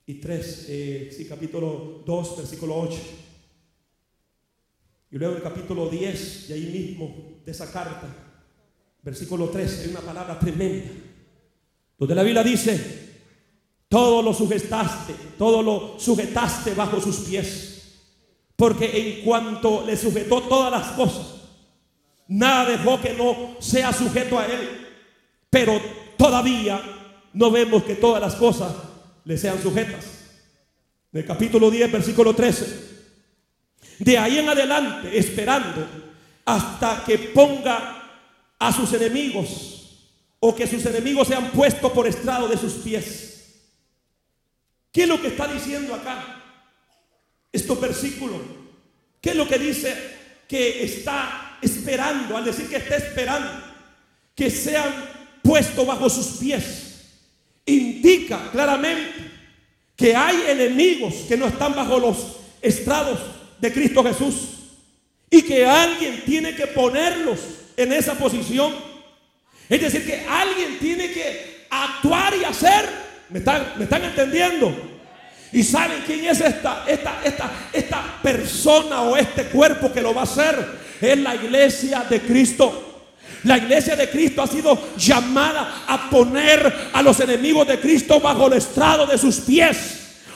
y 3. Eh, sí, capítulo 2, versículo 8. Y luego el capítulo 10, de ahí mismo, de esa carta, versículo 13, hay una palabra tremenda, donde la Biblia dice, todo lo sujetaste, todo lo sujetaste bajo sus pies, porque en cuanto le sujetó todas las cosas, nada dejó que no sea sujeto a él, pero todavía no vemos que todas las cosas le sean sujetas. En el capítulo 10, versículo 13, de ahí en adelante esperando hasta que ponga a sus enemigos o que sus enemigos sean puestos por estrado de sus pies. ¿Qué es lo que está diciendo acá? Estos versículos. ¿Qué es lo que dice que está esperando? Al decir que está esperando que sean puestos bajo sus pies, indica claramente que hay enemigos que no están bajo los estrados de Cristo Jesús. Y que alguien tiene que ponerlos en esa posición. Es decir, que alguien tiene que actuar y hacer. ¿Me están, entendiendo? ¿Y saben quién es esta, esta, esta, esta persona o este cuerpo que lo va a hacer? Es la iglesia de Cristo. La iglesia de Cristo ha sido llamada a poner a los enemigos de Cristo bajo el estrado de sus pies.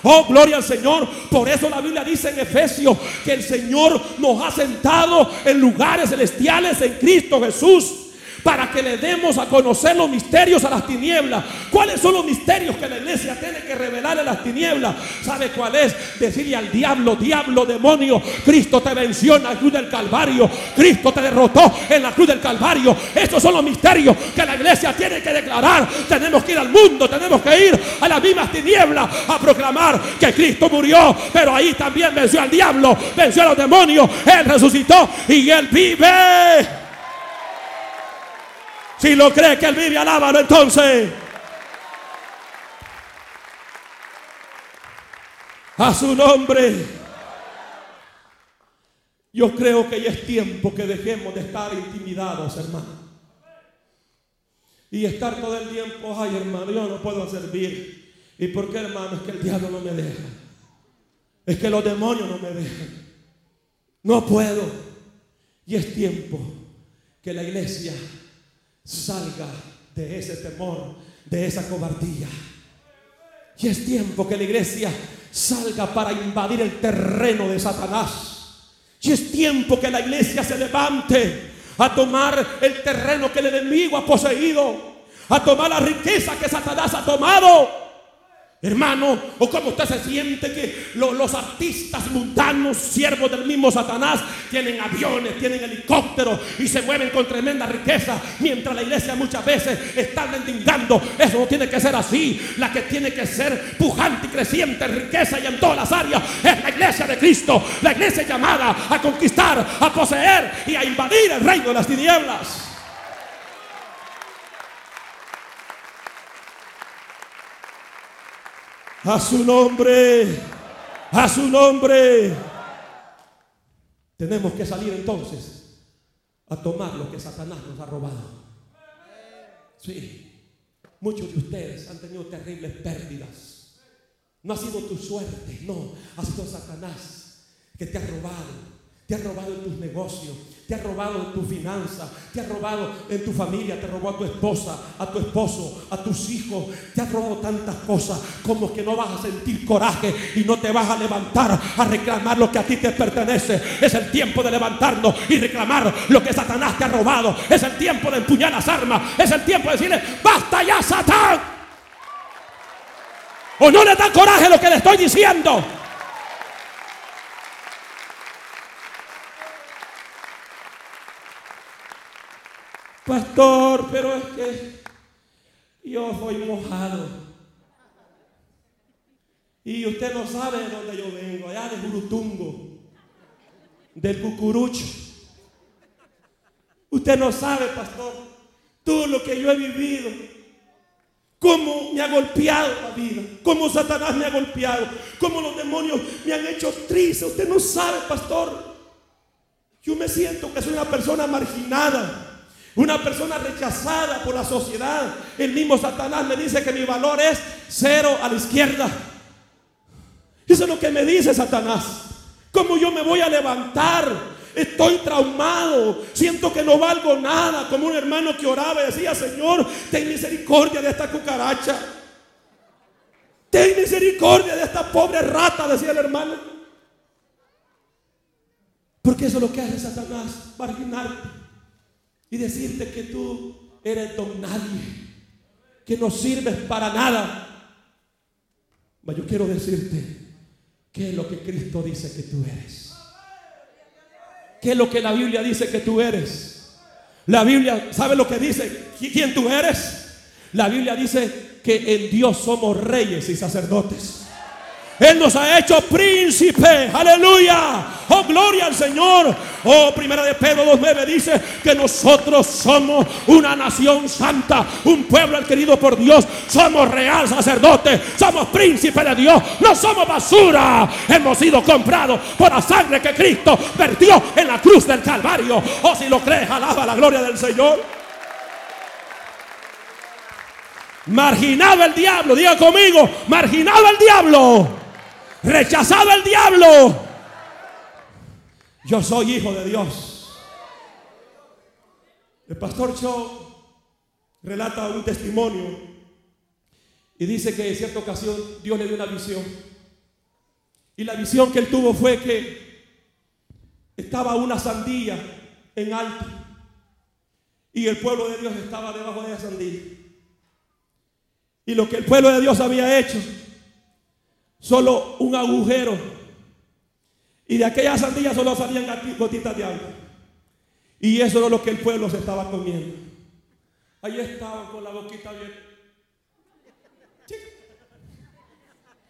Oh, gloria al Señor. Por eso la Biblia dice en Efesios que el Señor nos ha sentado en lugares celestiales en Cristo Jesús. Para que le demos a conocer los misterios a las tinieblas. ¿Cuáles son los misterios que la iglesia tiene que revelar en las tinieblas? ¿Sabe cuál es? Decirle al diablo, diablo, demonio, Cristo te venció en la cruz del Calvario, Cristo te derrotó en la cruz del Calvario. Estos son los misterios que la iglesia tiene que declarar. Tenemos que ir al mundo, tenemos que ir a las mismas tinieblas a proclamar que Cristo murió, pero ahí también venció al diablo, venció a los demonios, Él resucitó y Él vive. Si lo cree que Él vive, alábalo entonces. A su nombre. Yo creo que ya es tiempo que dejemos de estar intimidados, hermano. Y estar todo el tiempo, ay hermano, yo no puedo servir. ¿Y por qué hermano? Es que el diablo no me deja. Es que los demonios no me dejan. No puedo. Y es tiempo que la iglesia salga de ese temor, de esa cobardía. Y es tiempo que la iglesia salga para invadir el terreno de Satanás. Y es tiempo que la iglesia se levante a tomar el terreno que el enemigo ha poseído, a tomar la riqueza que Satanás ha tomado Hermano, o como usted se siente que los artistas mundanos, siervos del mismo Satanás, tienen aviones, tienen helicópteros y se mueven con tremenda riqueza, mientras la iglesia muchas veces está mendigando. Eso no tiene que ser así. La que tiene que ser pujante y creciente en riqueza y en todas las áreas es la iglesia de Cristo, la iglesia llamada a conquistar, a poseer y a invadir el reino de las tinieblas. A su nombre. A su nombre. Tenemos que salir entonces a tomar lo que Satanás nos ha robado. Sí. Muchos de ustedes han tenido terribles pérdidas. No ha sido tu suerte, no. Ha sido Satanás que te ha robado te ha robado en tus negocios, te ha robado en tu finanza, te ha robado en tu familia, te robó a tu esposa, a tu esposo, a tus hijos, te ha robado tantas cosas como que no vas a sentir coraje y no te vas a levantar a reclamar lo que a ti te pertenece. Es el tiempo de levantarnos y reclamar lo que Satanás te ha robado. Es el tiempo de empuñar las armas. Es el tiempo de decirle, basta ya Satán. O no le da coraje lo que le estoy diciendo. Pastor, pero es que yo soy mojado. Y usted no sabe de dónde yo vengo, allá de Jurutungo, del Cucurucho. Usted no sabe, pastor, todo lo que yo he vivido, cómo me ha golpeado la vida, cómo Satanás me ha golpeado, cómo los demonios me han hecho triste. Usted no sabe, pastor. Yo me siento que soy una persona marginada. Una persona rechazada por la sociedad. El mismo Satanás me dice que mi valor es cero a la izquierda. Eso es lo que me dice Satanás. ¿Cómo yo me voy a levantar? Estoy traumado. Siento que no valgo nada. Como un hermano que oraba y decía, Señor, ten misericordia de esta cucaracha. Ten misericordia de esta pobre rata, decía el hermano. Porque eso es lo que hace Satanás, marginarte y decirte que tú eres don nadie, que no sirves para nada. Pero yo quiero decirte qué es lo que Cristo dice que tú eres. ¿Qué es lo que la Biblia dice que tú eres? La Biblia, ¿sabe lo que dice? ¿Quién tú eres? La Biblia dice que en Dios somos reyes y sacerdotes. Él nos ha hecho príncipe. Aleluya. Oh, gloria al Señor. Oh, primera de Pedro 2.9 dice que nosotros somos una nación santa, un pueblo adquirido por Dios. Somos real sacerdote, somos príncipe de Dios. No somos basura. Hemos sido comprados por la sangre que Cristo vertió en la cruz del Calvario. Oh, si lo crees, alaba la gloria del Señor. Marginado el diablo, diga conmigo, marginado el diablo rechazado el diablo. Yo soy hijo de Dios. El pastor Cho relata un testimonio y dice que en cierta ocasión Dios le dio una visión. Y la visión que él tuvo fue que estaba una sandía en alto. Y el pueblo de Dios estaba debajo de esa sandía. Y lo que el pueblo de Dios había hecho, solo un agujero. Y de aquella sandía solo salían gotitas de agua. Y eso era lo que el pueblo se estaba comiendo. Ahí estaban con la boquita bien.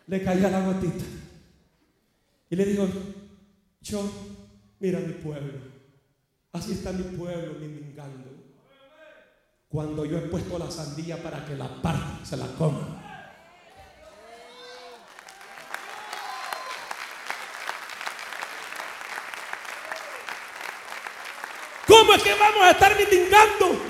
Le caía la gotita. Y le dijo, yo, mira mi pueblo. Así está mi pueblo mendigando. Cuando yo he puesto la sandía para que la parte se la coma. ¿Cómo es que vamos a estar mendigando?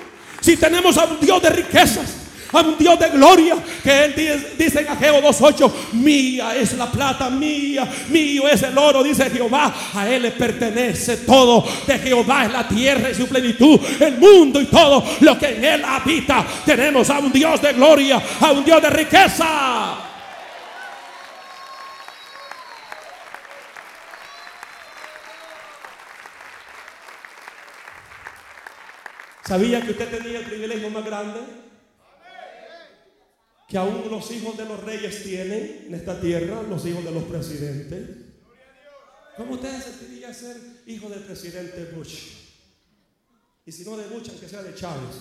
Si tenemos a un Dios de riquezas, a un Dios de gloria, que Él dice, en Ageo 2.8, mía es la plata, mía, mío es el oro, dice Jehová, a Él le pertenece todo, de Jehová es la tierra y su plenitud, el mundo y todo lo que en Él habita. Tenemos a un Dios de gloria, a un Dios de riqueza. ¿Sabía que usted tenía el privilegio más grande? Que aún los hijos de los reyes tienen en esta tierra, los hijos de los presidentes. ¿Cómo usted sentiría ser hijo del presidente Bush? Y si no de Bush, aunque sea de Chávez.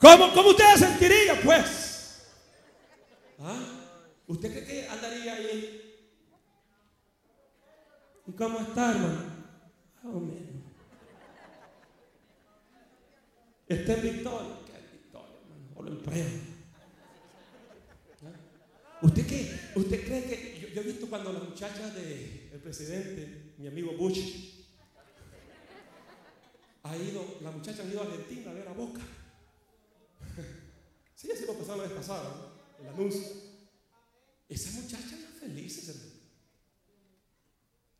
¿Cómo, cómo usted se sentiría, pues? ¿Ah? ¿Usted cree que andaría ahí? ¿Y cómo está, hermano? Amén. Está en victoria. ¿Qué es victoria, hermano? O lo empleo. ¿Usted qué? ¿Usted cree que.? Yo, he visto cuando las muchachas del presidente, mi amigo Bush, ha ido, las muchachas han ido a Argentina a ver a Boca. [laughs] Sí, así lo pasaba la vez pasada, el anuncio. Esas muchachas están felices, hermano.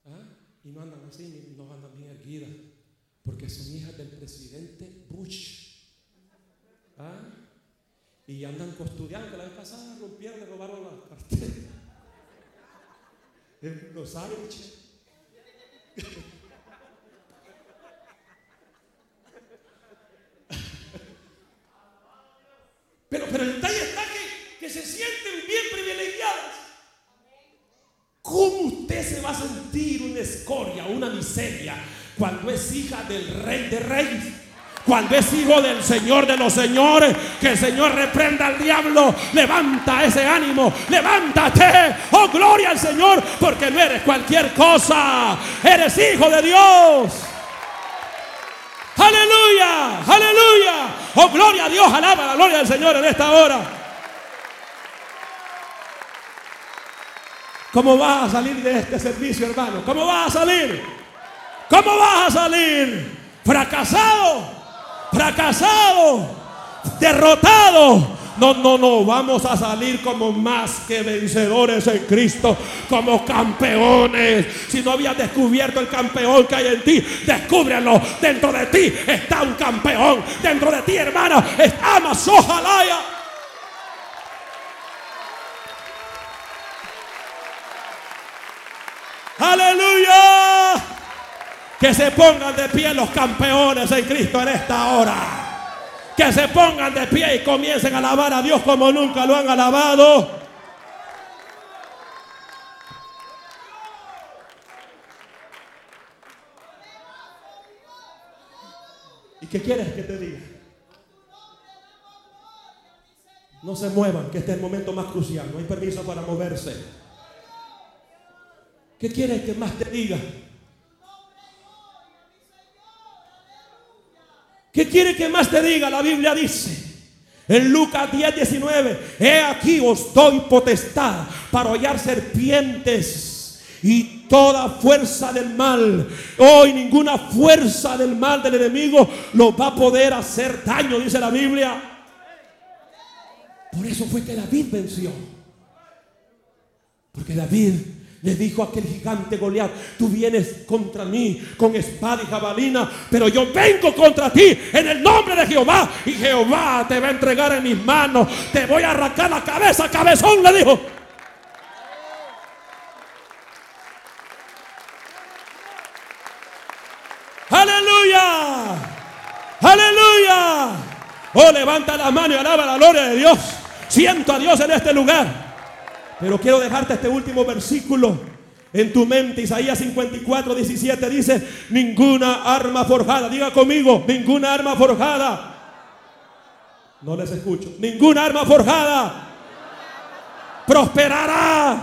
¿Ah? Y no andan así, no andan bien erguidas porque son hijas del presidente Bush. ¿Ah? Y andan custodiando. La vez pasada rompieron, robaron la cartera. [laughs] Los sándwiches. [laughs] Pero, pero el detalle está que, que se sienten bien privilegiadas. ¿Cómo usted se va a sentir una escoria, una miseria, cuando es hija del rey de reyes. Cuando es hijo del Señor de los señores, que el Señor reprenda al diablo, levanta ese ánimo, levántate, oh gloria al Señor, porque no eres cualquier cosa, eres hijo de Dios. Aleluya, aleluya, oh gloria a Dios, alaba la gloria del Señor en esta hora. ¿Cómo vas a salir de este servicio, hermano? ¿Cómo vas a salir? ¿Cómo vas a salir? Fracasado, fracasado, derrotado. No, no, no, vamos a salir como más que vencedores en Cristo, como campeones. Si no habías descubierto el campeón que hay en ti, descúbrelo. Dentro de ti está un campeón. Dentro de ti, hermana, está Masojalaya. Aleluya. Que se pongan de pie los campeones en Cristo en esta hora. Que se pongan de pie y comiencen a alabar a Dios como nunca lo han alabado. ¿Y qué quieres que te diga? No se muevan, que este es el momento más crucial. No hay permiso para moverse. ¿Qué quieres que más te diga? ¿Qué quiere que más te diga? La Biblia dice. En Lucas 10, 19, he aquí os doy potestad para hollar serpientes y toda fuerza del mal. Hoy ninguna fuerza del mal del enemigo lo va a poder hacer daño, dice la Biblia. Por eso fue que David venció. Porque David le dijo aquel gigante Goliat, tú vienes contra mí con espada y jabalina, pero yo vengo contra ti en el nombre de Jehová. Y Jehová te va a entregar en mis manos. Te voy a arrancar la cabeza, cabezón, le dijo. Aleluya. Aleluya. Oh, levanta la mano y alaba la gloria de Dios. Siento a Dios en este lugar. Pero quiero dejarte este último versículo en tu mente. Isaías 54, 17 dice, ninguna arma forjada. Diga conmigo, ninguna arma forjada. No les escucho. Ninguna arma forjada prosperará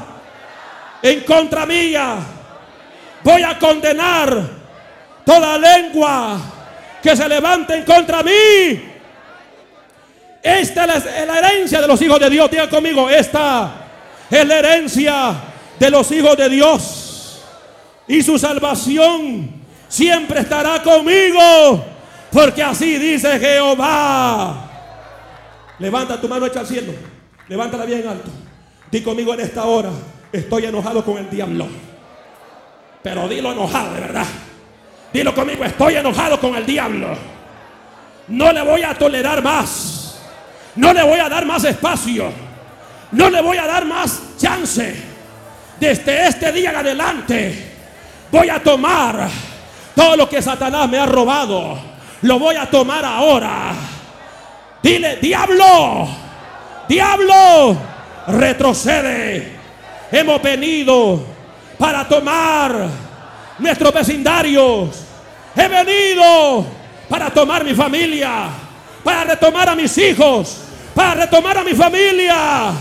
en contra mía. Voy a condenar toda lengua que se levante en contra mí. Esta es la herencia de los hijos de Dios. Diga conmigo, esta es la herencia de los hijos de Dios. Y su salvación siempre estará conmigo. Porque así dice Jehová. Levanta tu mano hecha al cielo. Levántala bien alto. Di conmigo en esta hora. Estoy enojado con el diablo. Pero dilo enojado de verdad. Dilo conmigo. Estoy enojado con el diablo. No le voy a tolerar más. No le voy a dar más espacio. No le voy a dar más chance. Desde este día en adelante voy a tomar todo lo que Satanás me ha robado. Lo voy a tomar ahora. Dile, diablo, diablo, retrocede. Hemos venido para tomar nuestros vecindarios. He venido para tomar mi familia, para retomar a mis hijos, para retomar a mi familia.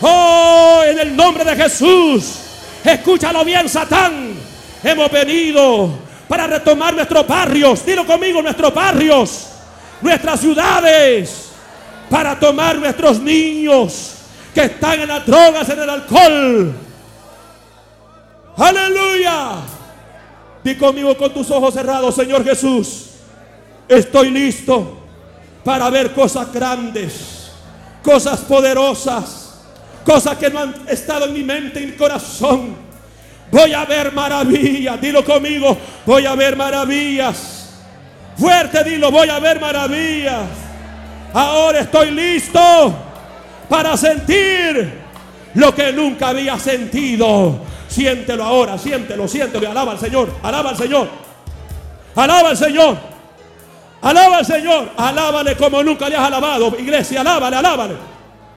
Oh, en el nombre de Jesús. Escúchalo bien, Satán. Hemos venido para retomar nuestros barrios. Dilo conmigo, nuestros barrios. Nuestras ciudades. Para tomar nuestros niños que están en las drogas, en el alcohol. Aleluya. Di conmigo con tus ojos cerrados, Señor Jesús. Estoy listo para ver cosas grandes cosas poderosas, cosas que no han estado en mi mente y mi corazón. Voy a ver maravillas, dilo conmigo, voy a ver maravillas. Fuerte, dilo, voy a ver maravillas. Ahora estoy listo para sentir lo que nunca había sentido. Siéntelo ahora, siéntelo, siéntelo alaba al Señor, alaba al Señor, alaba al Señor. Alaba al Señor. Alábale como nunca le has alabado. Iglesia, alábale, alábale.